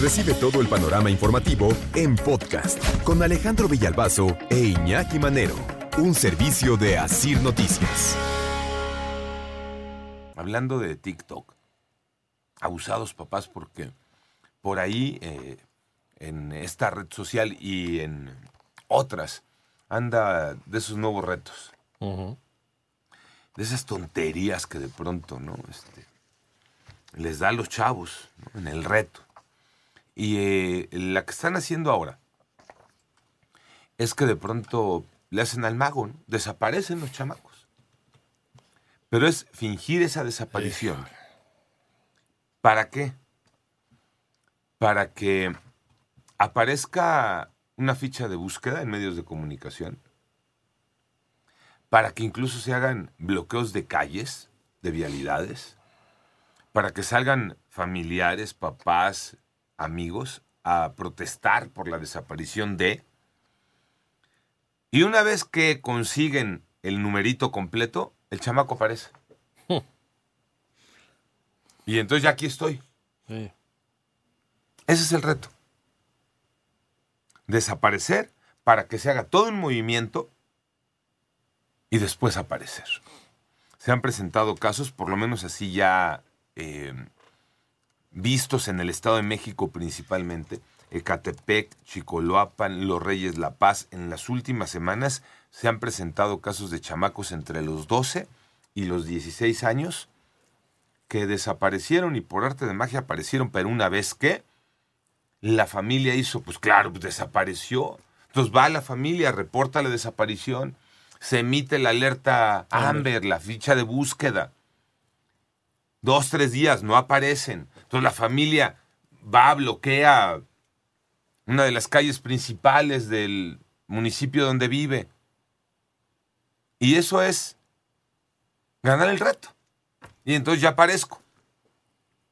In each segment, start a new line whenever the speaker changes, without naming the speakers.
Recibe todo el panorama informativo en podcast con Alejandro Villalbazo e Iñaki Manero, un servicio de Asir Noticias.
Hablando de TikTok, abusados papás porque por ahí eh, en esta red social y en otras anda de esos nuevos retos. De esas tonterías que de pronto, ¿no? Este, les da a los chavos ¿no? en el reto. Y eh, la que están haciendo ahora es que de pronto le hacen al mago, ¿no? desaparecen los chamacos. Pero es fingir esa desaparición. ¿Para qué? Para que aparezca una ficha de búsqueda en medios de comunicación, para que incluso se hagan bloqueos de calles, de vialidades, para que salgan familiares, papás, amigos a protestar por la desaparición de... Y una vez que consiguen el numerito completo, el chamaco aparece. y entonces ya aquí estoy.
Sí.
Ese es el reto. Desaparecer para que se haga todo un movimiento y después aparecer. Se han presentado casos, por lo menos así ya eh, vistos en el Estado de México principalmente, Ecatepec, Chicoloapan, Los Reyes La Paz, en las últimas semanas se han presentado casos de chamacos entre los 12 y los 16 años que desaparecieron y por arte de magia aparecieron, pero una vez que la familia hizo, pues claro, pues desapareció. Entonces va la familia, reporta la desaparición, se emite la alerta Amber, la ficha de búsqueda. Dos, tres días, no aparecen. Entonces la familia va, bloquea una de las calles principales del municipio donde vive. Y eso es ganar el reto. Y entonces ya aparezco.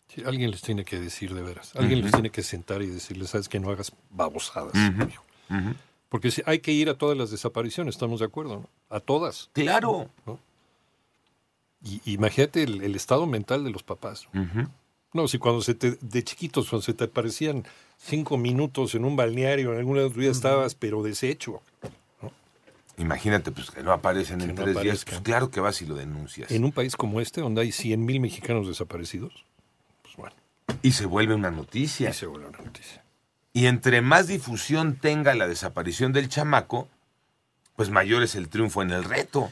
Sí, alguien les tiene que decir de veras. Alguien les tiene que sentar y decirles, sabes que no hagas babosadas. hijo". Porque si hay que ir a todas las desapariciones, estamos de acuerdo, ¿no? A todas.
Claro.
Y imagínate el, el estado mental de los papás. ¿no? Si cuando se te, de chiquitos, cuando se te aparecían cinco minutos en un balneario, en alguna de tu vida estabas, pero deshecho.
Imagínate, pues que no aparecen en
no
tres días. Pues claro que vas y lo denuncias.
En un país como este, donde hay 100 mil mexicanos desaparecidos, pues bueno,
Y se vuelve una noticia.
y se vuelve una noticia.
Y entre más difusión tenga la desaparición del chamaco, pues mayor es el triunfo en el reto.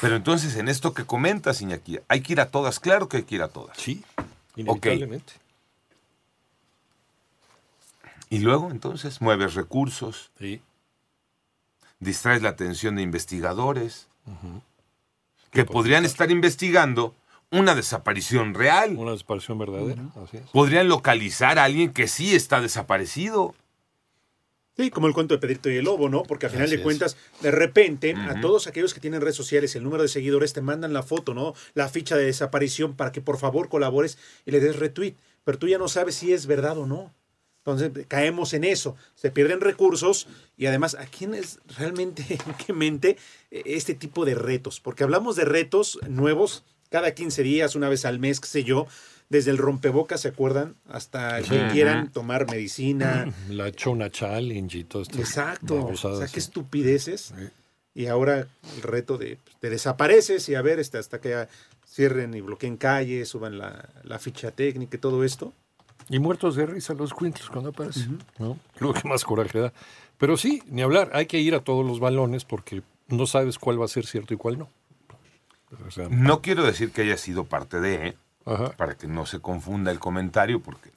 Pero entonces en esto que comentas, Iñaki, hay que ir a todas, claro que hay que ir a todas.
Sí, inevitablemente.
Y luego entonces mueves recursos,
Sí.
distraes la atención de investigadores que podrían estar investigando una desaparición real.
Una desaparición verdadera, así es.
Podrían localizar a alguien que sí está desaparecido.
Sí, como el cuento de Pedrito y el Lobo, ¿no? Porque al final
Así
de
es.
cuentas, de repente, a todos aquellos que tienen redes sociales, el número de seguidores, te mandan la foto, ¿no? La ficha de desaparición para que por favor colabores y le des retweet. Pero tú ya no sabes si es verdad o no. Entonces caemos en eso. Se pierden recursos y además, ¿a quién es realmente, en qué mente, eh, este tipo de retos? Porque hablamos de retos nuevos cada 15 días, una vez al mes, qué sé yo. Desde el rompebocas, ¿se acuerdan? Hasta el que
Ujú.
quieran tomar medicina.
La Chona Challenge y todo esto.
Exacto. O sea, qué
sí.
estupideces.
Sí.
Y ahora el reto de te desapareces y a ver este, hasta que ya cierren y bloqueen calles, suban la, la ficha técnica y todo esto.
Y muertos de risa los cuintlos cuando aparecen. ¿no? Creo que más coraje da. Pero sí, ni hablar. Hay que ir a todos los balones porque no sabes cuál va a ser cierto y cuál no. O sea,
No quiero decir que haya sido parte de, ¿eh?
Ajá.
para que no se confunda el comentario, porque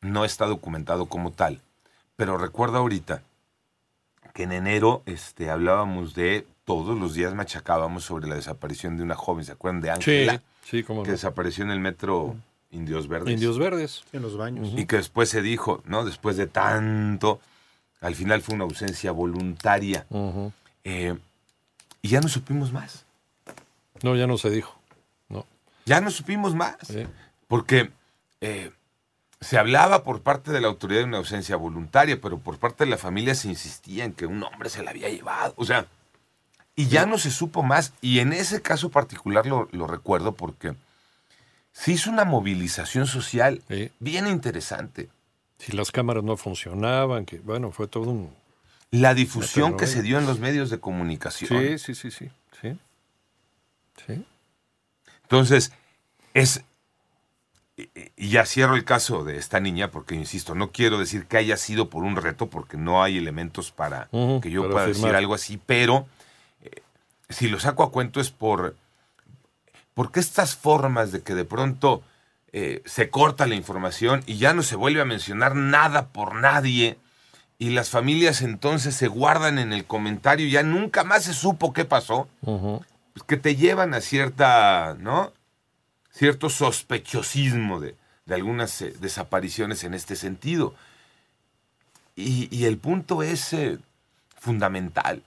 no está documentado como tal. Pero recuerdo ahorita que en enero este, hablábamos de, todos los días machacábamos sobre la desaparición de una joven, ¿se acuerdan de
Sí,
Ángela?
sí, cómo
Que desapareció en el metro Indios Verdes.
Indios verdes.
En los baños.
Y que después se dijo, ¿no? Después de tanto, al final fue una ausencia voluntaria. Eh, y ya no supimos más.
No, ya no se dijo.
Ya no supimos más.
Sí.
Porque eh, se hablaba por parte de la autoridad de una ausencia voluntaria, pero por parte de la familia se insistía en que un hombre se la había llevado. O sea, y ya no se supo más. Y en ese caso particular lo, lo recuerdo porque se hizo una movilización social
Sí.
bien interesante.
Si las cámaras no funcionaban, que bueno, fue todo un...
La difusión que se dio en los medios de comunicación.
Sí, sí, sí, sí. Sí. Sí.
Entonces, es. y- ya cierro el caso de esta niña, porque insisto, no quiero decir que haya sido por un reto, porque no hay elementos para que yo
para
pueda decir algo así, pero eh, si lo saco a cuento es por. Porque estas formas de que de pronto eh, se corta la información y ya no se vuelve a mencionar nada por nadie, y las familias entonces se guardan en el comentario, y ya nunca más se supo qué pasó. Pues, que te llevan a cierta, ¿no? Cierto sospechosismo de, de algunas eh, desapariciones en este sentido. Y, y el punto es eh, fundamental.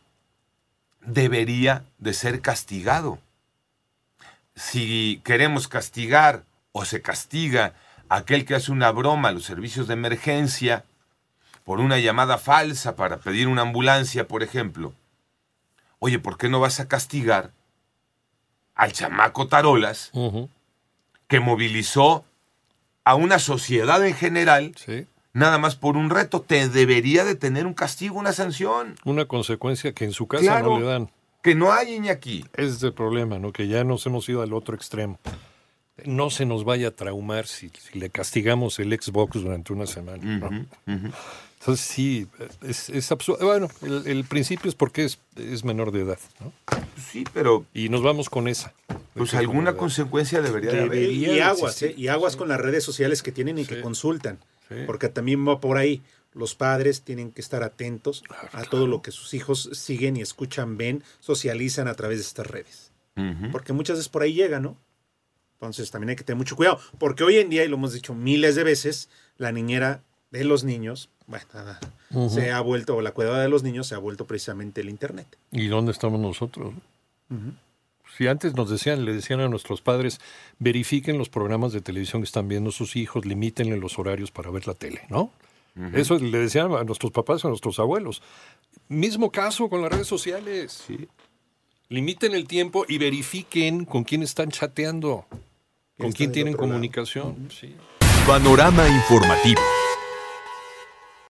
Debería de ser castigado. Si queremos castigar o se castiga a aquel que hace una broma a los servicios de emergencia por una llamada falsa para pedir una ambulancia, por ejemplo, oye, ¿por qué no vas a castigar al chamaco Tarolas que movilizó a una sociedad en general
Sí.
nada más por un reto? Te debería de tener un castigo, una sanción.
Una consecuencia que en su casa
Claro.
no le dan.
Que no hay Iñaki.
Es el problema, ¿no? Que ya nos hemos ido al otro extremo. No se nos vaya a traumar si, si le castigamos el Xbox durante una semana. Entonces sí, es, es absurdo. Bueno, el, el principio es porque es, es menor de edad, ¿no?
Sí, pero
Y nos vamos con esa.
pues alguna consecuencia debería de haber.
Debería.
Y, aguas. ¿eh? Y aguas con las redes sociales que tienen y que consultan.
Sí.
Porque también va por ahí. Los padres tienen que estar atentos a todo lo que sus hijos siguen y escuchan, ven, socializan a través de estas redes. Porque muchas veces por ahí llega, ¿no? Entonces también hay que tener mucho cuidado. Porque hoy en día, y lo hemos dicho miles de veces, la niñera de los niños, bueno, nada,
Ujú.
se ha vuelto, o la cuidada de los niños se ha vuelto precisamente el Internet.
¿Y dónde estamos nosotros? Si antes nos decían, le decían a nuestros padres, verifiquen los programas de televisión que están viendo sus hijos, limítenle los horarios para ver la tele, ¿no? Eso le decían a nuestros papás, a nuestros abuelos. Mismo caso con las redes sociales.
Sí.
Limiten el tiempo y verifiquen con quién están chateando, con quién tienen comunicación. Sí.
Panorama informativo.